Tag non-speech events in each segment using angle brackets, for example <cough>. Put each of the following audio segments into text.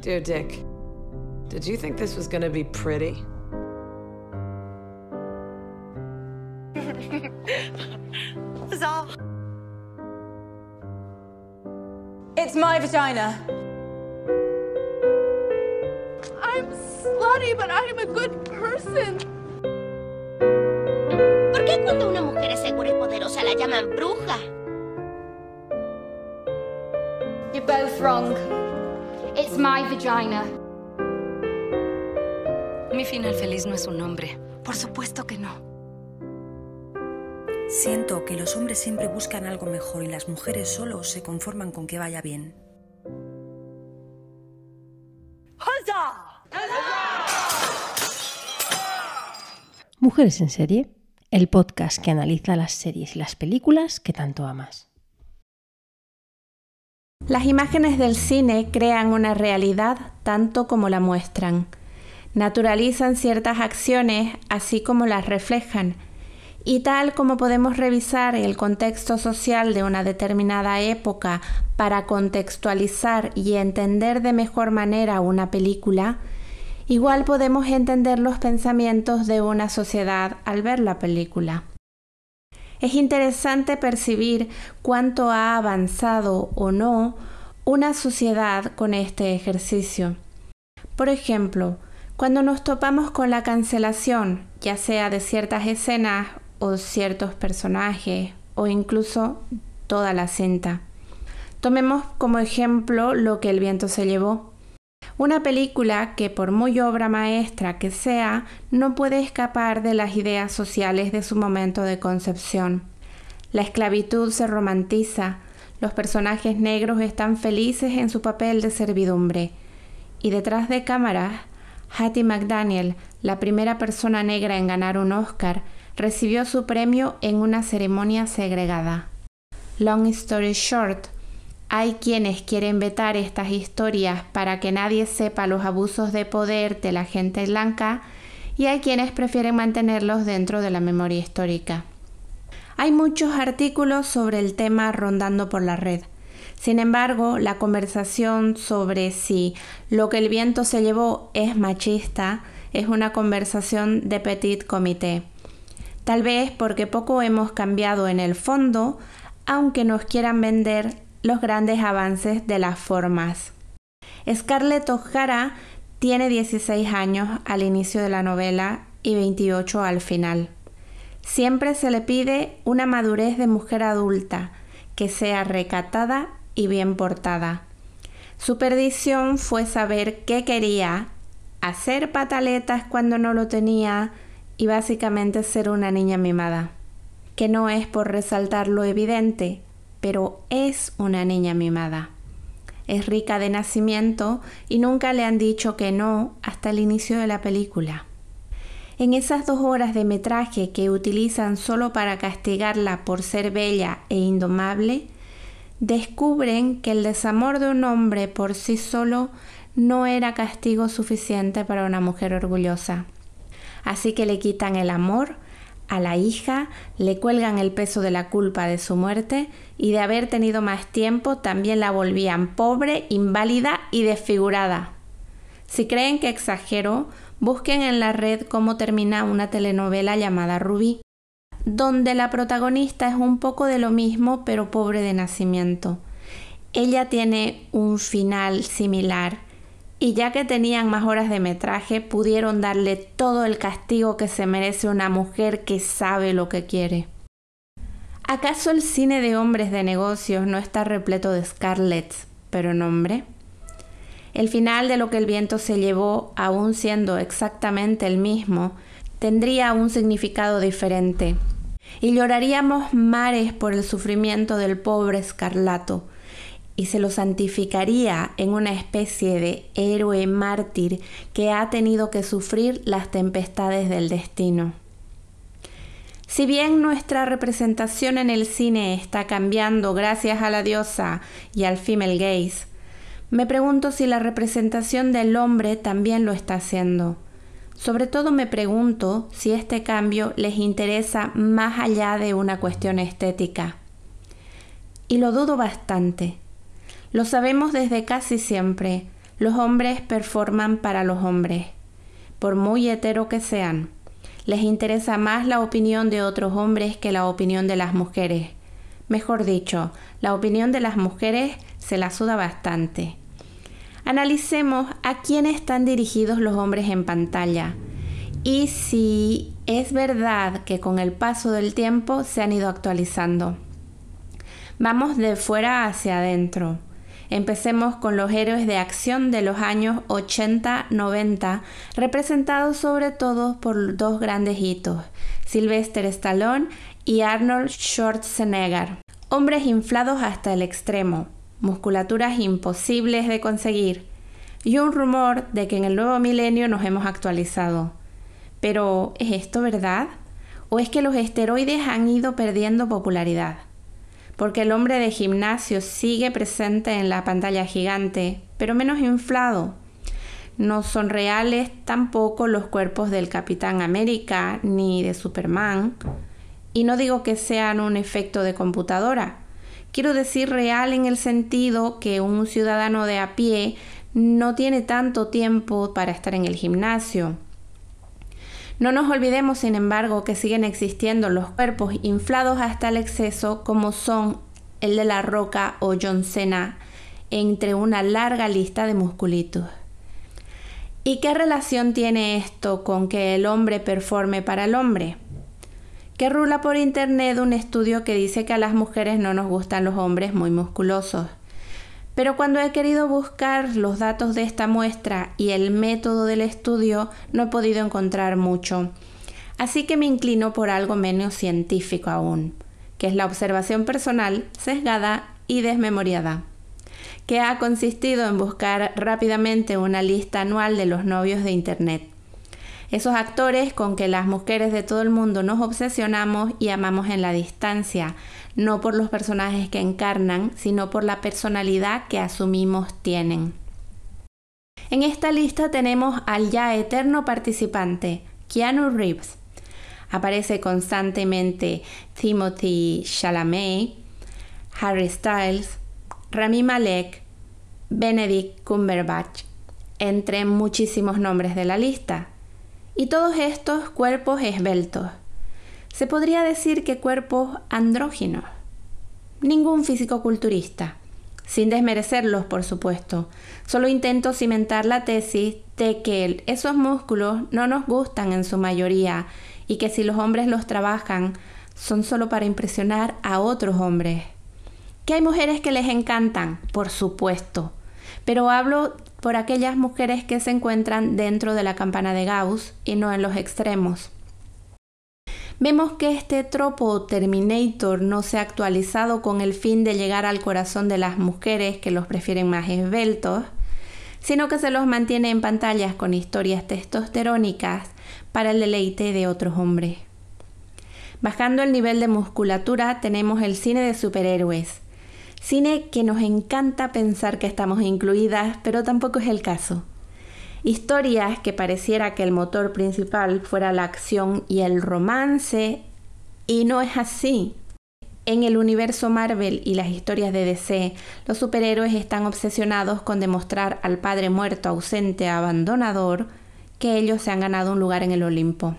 Dear Dick, did you think this was gonna be pretty? <laughs> Bizarre. It's my vagina. I'm slutty, but I'm a good person. ¿Por qué cuando una mujer es segura y poderosa la llaman bruja? You're both wrong. It's my vagina. Mi final feliz no es un nombre. Por supuesto que no. Siento que los hombres siempre buscan algo mejor y las mujeres solo se conforman con que vaya bien. Mujeres en serie, el podcast que analiza las series y las películas que tanto amas. Las imágenes del cine crean una realidad tanto como la muestran. Naturalizan ciertas acciones así como las reflejan. Y tal como podemos revisar el contexto social de una determinada época para contextualizar y entender de mejor manera una película, igual podemos entender los pensamientos de una sociedad al ver la película. Es interesante percibir cuánto ha avanzado o no una sociedad con este ejercicio. Por ejemplo, cuando nos topamos con la cancelación, ya sea de ciertas escenas o ciertos personajes o incluso toda la cinta. Tomemos como ejemplo lo que el viento se llevó. Una película que por muy obra maestra que sea, no puede escapar de las ideas sociales de su momento de concepción. La esclavitud se romantiza, los personajes negros están felices en su papel de servidumbre, y detrás de cámaras, Hattie McDaniel, la primera persona negra en ganar un Oscar, recibió su premio en una ceremonia segregada. Long story short, hay quienes quieren vetar estas historias para que nadie sepa los abusos de poder de la gente blanca y hay quienes prefieren mantenerlos dentro de la memoria histórica. Hay muchos artículos sobre el tema rondando por la red. Sin embargo, la conversación sobre si lo que el viento se llevó es machista es una conversación de petit comité. Tal vez porque poco hemos cambiado en el fondo, aunque nos quieran vender los grandes avances de las formas. Scarlett O'Hara tiene 16 años al inicio de la novela y 28 al final. Siempre se le pide una madurez de mujer adulta, que sea recatada y bien portada. Su perdición fue saber qué quería, hacer pataletas cuando no lo tenía, y básicamente ser una niña mimada, que no es por resaltar lo evidente, pero es una niña mimada. Es rica de nacimiento y nunca le han dicho que no hasta el inicio de la película. En esas dos horas de metraje que utilizan solo para castigarla por ser bella e indomable, descubren que el desamor de un hombre por sí solo no era castigo suficiente para una mujer orgullosa. Así que le quitan el amor a la hija, le cuelgan el peso de la culpa de su muerte y de haber tenido más tiempo también la volvían pobre, inválida y desfigurada. Si creen que exagero, busquen en la red cómo termina una telenovela llamada Rubí, donde la protagonista es un poco de lo mismo pero pobre de nacimiento. Ella tiene un final similar y ya que tenían más horas de metraje, pudieron darle todo el castigo que se merece una mujer que sabe lo que quiere. ¿Acaso el cine de hombres de negocios no está repleto de Scarlett, pero nombre? El final de lo que el viento se llevó, aún siendo exactamente el mismo, tendría un significado diferente. Y lloraríamos mares por el sufrimiento del pobre escarlato, y se lo santificaría en una especie de héroe mártir que ha tenido que sufrir las tempestades del destino. Si bien nuestra representación en el cine está cambiando gracias a la diosa y al female gaze, me pregunto si la representación del hombre también lo está haciendo. Sobre todo me pregunto si este cambio les interesa más allá de una cuestión estética. Y lo dudo bastante. Lo sabemos desde casi siempre. Los hombres performan para los hombres, por muy hetero que sean. Les interesa más la opinión de otros hombres que la opinión de las mujeres. Mejor dicho, la opinión de las mujeres se la suda bastante. Analicemos a quién están dirigidos los hombres en pantalla y si es verdad que con el paso del tiempo se han ido actualizando. Vamos de fuera hacia adentro. Empecemos con los héroes de acción de los años 80-90, representados sobre todo por dos grandes hitos, Sylvester Stallone y Arnold Schwarzenegger. Hombres inflados hasta el extremo, musculaturas imposibles de conseguir y un rumor de que en el nuevo milenio nos hemos actualizado. Pero, ¿es esto verdad? ¿O es que los esteroides han ido perdiendo popularidad? Porque el hombre de gimnasio sigue presente en la pantalla gigante, pero menos inflado. No son reales tampoco los cuerpos del Capitán América ni de Superman. Y no digo que sean un efecto de computadora. Quiero decir real en el sentido que un ciudadano de a pie no tiene tanto tiempo para estar en el gimnasio no nos olvidemos, sin embargo, que siguen existiendo los cuerpos inflados hasta el exceso como son el de La Roca o John Cena, entre una larga lista de musculitos. ¿Y qué relación tiene esto con que el hombre performe para el hombre? Que rula por internet un estudio que dice que a las mujeres no nos gustan los hombres muy musculosos. Pero cuando he querido buscar los datos de esta muestra y el método del estudio, no he podido encontrar mucho. Así que me inclino por algo menos científico aún, que es la observación personal, sesgada y desmemoriada, que ha consistido en buscar rápidamente una lista anual de los novios de Internet. Esos actores con que las mujeres de todo el mundo nos obsesionamos y amamos en la distancia, no por los personajes que encarnan, sino por la personalidad que asumimos tienen. En esta lista tenemos al ya eterno participante, Keanu Reeves. Aparece constantemente Timothy Chalamet, Harry Styles, Rami Malek, Benedict Cumberbatch, entre muchísimos nombres de la lista. Y todos estos cuerpos esbeltos, se podría decir que cuerpos andróginos. Ningún físico-culturista. Sin desmerecerlos, por supuesto. Solo intento cimentar la tesis de que esos músculos no nos gustan en su mayoría y que si los hombres los trabajan son solo para impresionar a otros hombres. ¿Que hay mujeres que les encantan? Por supuesto. Pero hablo por aquellas mujeres que se encuentran dentro de la campana de Gauss y no en los extremos. Vemos que este tropo Terminator no se ha actualizado con el fin de llegar al corazón de las mujeres que los prefieren más esbeltos, sino que se los mantiene en pantallas con historias testosterónicas para el deleite de otros hombres. Bajando el nivel de musculatura tenemos el cine de superhéroes, cine que nos encanta pensar que estamos incluidas, pero tampoco es el caso. Historias que pareciera que el motor principal fuera la acción y el romance, y no es así. En el universo Marvel y las historias de DC, los superhéroes están obsesionados con demostrar al padre muerto, ausente, abandonador, que ellos se han ganado un lugar en el Olimpo.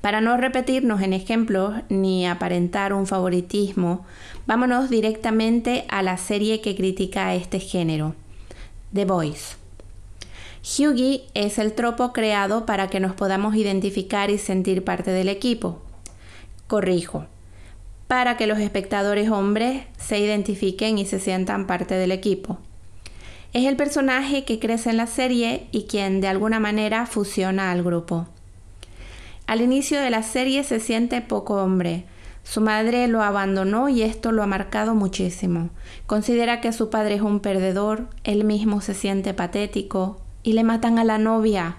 Para no repetirnos en ejemplos ni aparentar un favoritismo, vámonos directamente a la serie que critica a este género, The Voice. Hughie es el tropo creado para que nos podamos identificar y sentir parte del equipo. Corrijo, para que los espectadores hombres se identifiquen y se sientan parte del equipo. Es el personaje que crece en la serie y quien de alguna manera fusiona al grupo. Al inicio de la serie se siente poco hombre. Su madre lo abandonó y esto lo ha marcado muchísimo. Considera que su padre es un perdedor, él mismo se siente patético, y le matan a la novia.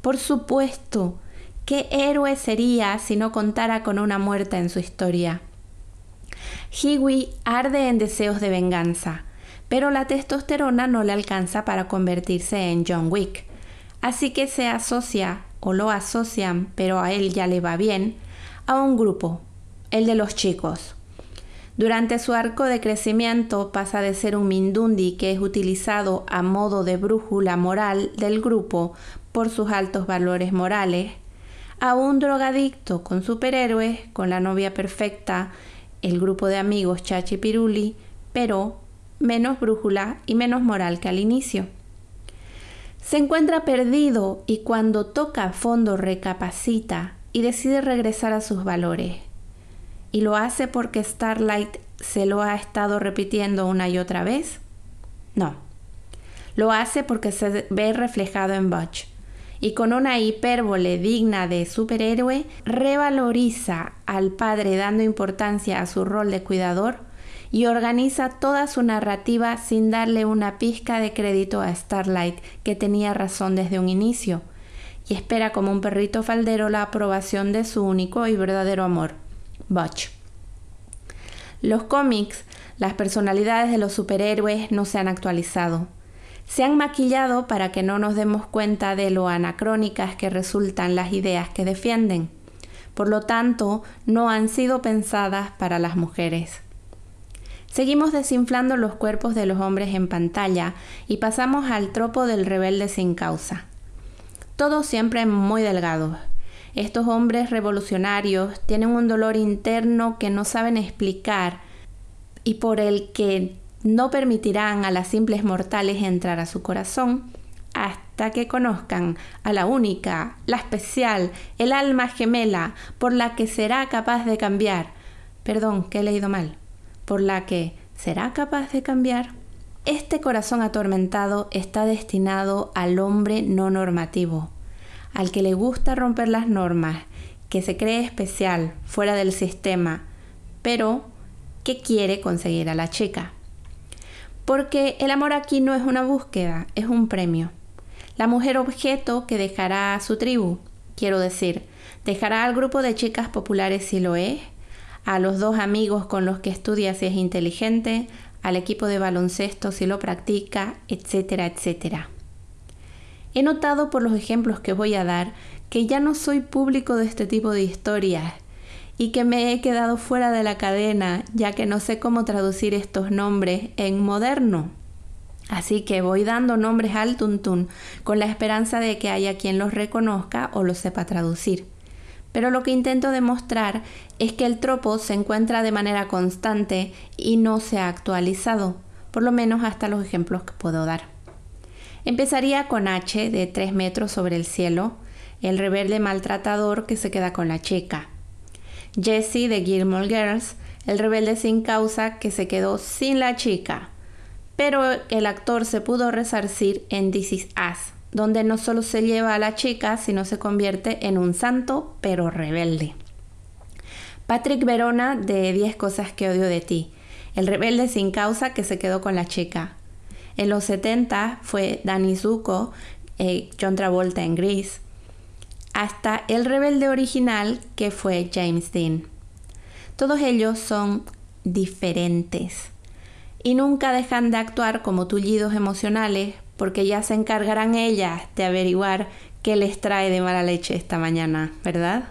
Por supuesto, ¿qué héroe sería si no contara con una muerta en su historia? Hiwi arde en deseos de venganza, pero la testosterona no le alcanza para convertirse en John Wick. Así que se asocia, o lo asocian, pero a él ya le va bien, a un grupo, el de los chicos. Durante su arco de crecimiento pasa de ser un Mindundi que es utilizado a modo de brújula moral del grupo por sus altos valores morales, a un drogadicto con superhéroes, con la novia perfecta, el grupo de amigos Chachi Piruli, pero menos brújula y menos moral que al inicio. Se encuentra perdido y cuando toca a fondo recapacita y decide regresar a sus valores. ¿Y lo hace porque Starlight se lo ha estado repitiendo una y otra vez? No. Lo hace porque se ve reflejado en Butch y con una hipérbole digna de superhéroe revaloriza al padre dando importancia a su rol de cuidador y organiza toda su narrativa sin darle una pizca de crédito a Starlight, que tenía razón desde un inicio, y espera como un perrito faldero la aprobación de su único y verdadero amor, Los cómics, las personalidades de los superhéroes no se han actualizado. Se han maquillado para que no nos demos cuenta de lo anacrónicas que resultan las ideas que defienden. Por lo tanto, no han sido pensadas para las mujeres. Seguimos desinflando los cuerpos de los hombres en pantalla y pasamos al tropo del rebelde sin causa. Todos siempre muy delgados. Estos hombres revolucionarios tienen un dolor interno que no saben explicar y por el que no permitirán a las simples mortales entrar a su corazón hasta que conozcan a la única, la especial, el alma gemela por la que será capaz de cambiar. Perdón, que he leído mal por la que será capaz de cambiar? Este corazón atormentado está destinado al hombre no normativo, al que le gusta romper las normas, que se cree especial, fuera del sistema, pero que quiere conseguir a la chica. Porque el amor aquí no es una búsqueda, es un premio. La mujer objeto que dejará a su tribu, quiero decir, dejará al grupo de chicas populares si lo es, a los dos amigos con los que estudia si es inteligente, al equipo de baloncesto si lo practica, etcétera, etcétera. He notado por los ejemplos que voy a dar que ya no soy público de este tipo de historias y que me he quedado fuera de la cadena ya que no sé cómo traducir estos nombres en moderno. Así que voy dando nombres al tuntún con la esperanza de que haya quien los reconozca o los sepa traducir pero lo que intento demostrar es que el tropo se encuentra de manera constante y no se ha actualizado, por lo menos hasta los ejemplos que puedo dar. Empezaría con H de 3 metros sobre el cielo, el rebelde maltratador que se queda con la chica. Jesse de Gilmore Girls, el rebelde sin causa que se quedó sin la chica. Pero el actor se pudo resarcir en This Is Us, donde no solo se lleva a la chica, sino se convierte en un santo, pero rebelde. Patrick Verona de 10 cosas que odio de ti, el rebelde sin causa que se quedó con la chica. En los 70 fue Danny Zuko, eh, John Travolta en Grease, hasta el rebelde original que fue James Dean. Todos ellos son diferentes y nunca dejan de actuar como tullidos emocionales porque ya se encargarán ellas de averiguar qué les trae de mala leche esta mañana, ¿verdad?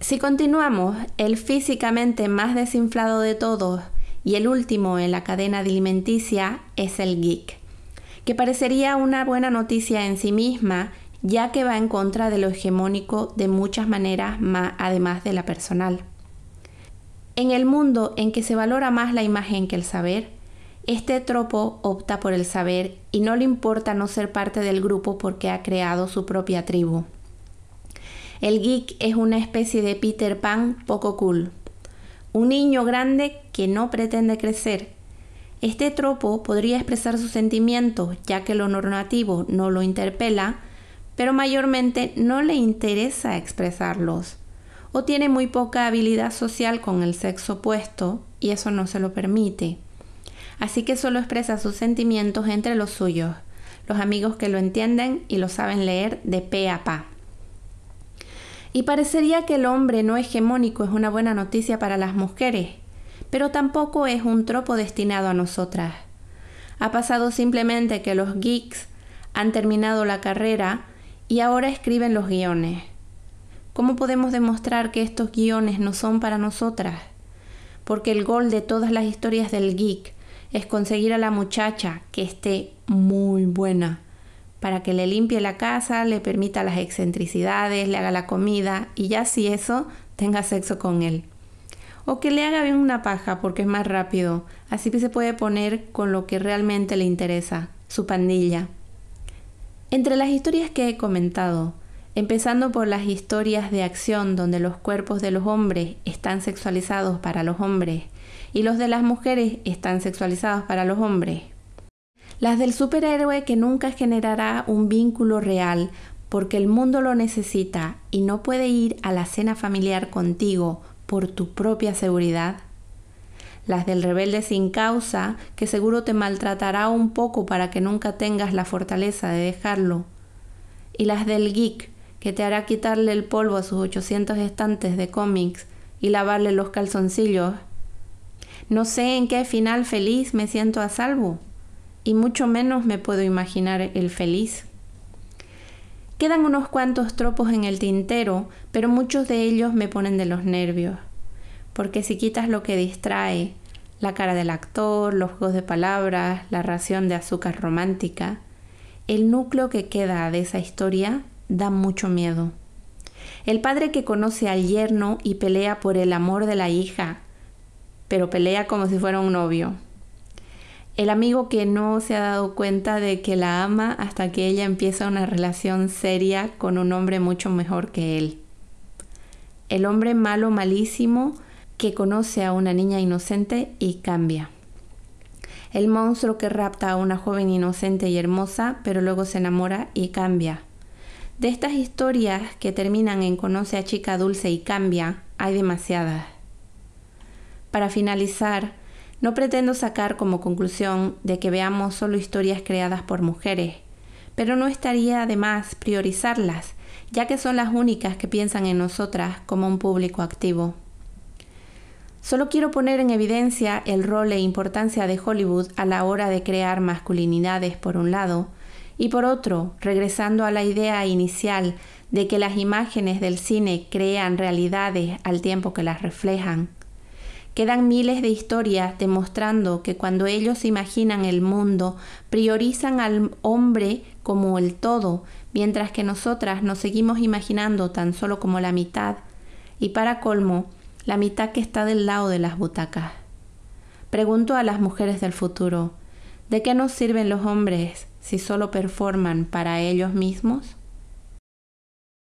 Si continuamos, el físicamente más desinflado de todos y el último en la cadena alimenticia es el geek, que parecería una buena noticia en sí misma, ya que va en contra de lo hegemónico de muchas maneras, más además de la personal. En el mundo en que se valora más la imagen que el saber, este tropo opta por el saber y no le importa no ser parte del grupo porque ha creado su propia tribu. El geek es una especie de Peter Pan poco cool. Un niño grande que no pretende crecer. Este tropo podría expresar sus sentimientos, ya que lo normativo no lo interpela, pero mayormente no le interesa expresarlos. O tiene muy poca habilidad social con el sexo opuesto y eso no se lo permite así que solo expresa sus sentimientos entre los suyos, los amigos que lo entienden y lo saben leer de pe a pa. Y parecería que el hombre no hegemónico es una buena noticia para las mujeres, pero tampoco es un tropo destinado a nosotras. Ha pasado simplemente que los geeks han terminado la carrera y ahora escriben los guiones. ¿Cómo podemos demostrar que estos guiones no son para nosotras? porque el gol de todas las historias del geek es conseguir a la muchacha que esté muy buena, para que le limpie la casa, le permita las excentricidades, le haga la comida y ya si eso, tenga sexo con él. O que le haga bien una paja porque es más rápido, así que se puede poner con lo que realmente le interesa, su pandilla. Entre las historias que he comentado, empezando por las historias de acción donde los cuerpos de los hombres están sexualizados para los hombres y los de las mujeres están sexualizados para los hombres. Las del superhéroe que nunca generará un vínculo real porque el mundo lo necesita y no puede ir a la cena familiar contigo por tu propia seguridad. Las del rebelde sin causa que seguro te maltratará un poco para que nunca tengas la fortaleza de dejarlo. Y las del geek que te hará quitarle el polvo a sus 800 estantes de cómics y lavarle los calzoncillos. No sé en qué final feliz me siento a salvo y mucho menos me puedo imaginar el feliz. Quedan unos cuantos tropos en el tintero, pero muchos de ellos me ponen de los nervios, porque si quitas lo que distrae, la cara del actor, los juegos de palabras, la ración de azúcar romántica, el núcleo que queda de esa historia da mucho miedo. El padre que conoce al yerno y pelea por el amor de la hija, pero pelea como si fuera un novio el amigo que no se ha dado cuenta de que la ama hasta que ella empieza una relación seria con un hombre mucho mejor que él. El hombre malo, malísimo, que conoce a una niña inocente y cambia. El monstruo que rapta a una joven inocente y hermosa, pero luego se enamora y cambia. De estas historias que terminan en conoce a chica dulce y cambia, hay demasiadas. Para finalizar, no pretendo sacar como conclusión de que veamos solo historias creadas por mujeres, pero no estaría de más priorizarlas, ya que son las únicas que piensan en nosotras como un público activo. Solo quiero poner en evidencia el rol e importancia de Hollywood a la hora de crear masculinidades por un lado, y por otro, regresando a la idea inicial de que las imágenes del cine crean realidades al tiempo que las reflejan, Quedan miles de historias demostrando que cuando ellos imaginan el mundo, priorizan al hombre como el todo, mientras que nosotras nos seguimos imaginando tan solo como la mitad, y para colmo, la mitad que está del lado de las butacas. Pregunto a las mujeres del futuro, ¿de qué nos sirven los hombres si solo performan para ellos mismos?